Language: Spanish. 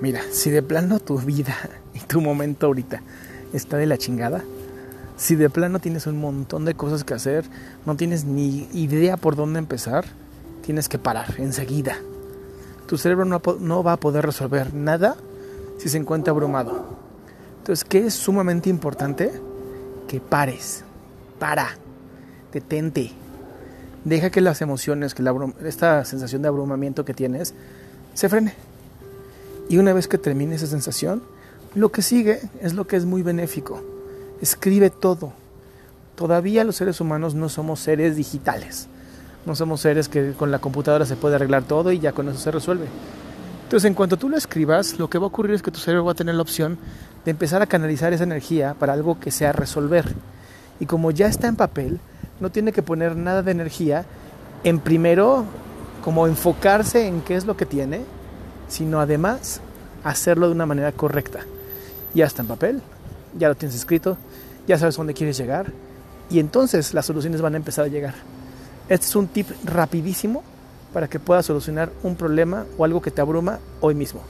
Mira, si de plano tu vida y tu momento ahorita está de la chingada, si de plano tienes un montón de cosas que hacer, no tienes ni idea por dónde empezar, tienes que parar enseguida. Tu cerebro no, va a poder resolver nada si se encuentra abrumado. Entonces, ¿qué es sumamente importante? Que pares. Para. Detente. Deja que las emociones, que esta sensación de abrumamiento que tienes, se frene. Y una vez que termine esa sensación, lo que sigue es lo que es muy benéfico. Escribe todo. Todavía los seres humanos no somos seres digitales. No somos seres que con la computadora se puede arreglar todo y ya con eso se resuelve. Entonces, en cuanto tú lo escribas, lo que va a ocurrir es que tu cerebro va a tener la opción de empezar a canalizar esa energía para algo que sea resolver. Y como ya está en papel, no tiene que poner nada de energía en primero como enfocarse en qué es lo que tiene, sino además hacerlo de una manera correcta. Ya está en papel, ya lo tienes escrito, ya sabes dónde quieres llegar y entonces las soluciones van a empezar a llegar. Este es un tip rapidísimo para que puedas solucionar un problema o algo que te abruma hoy mismo.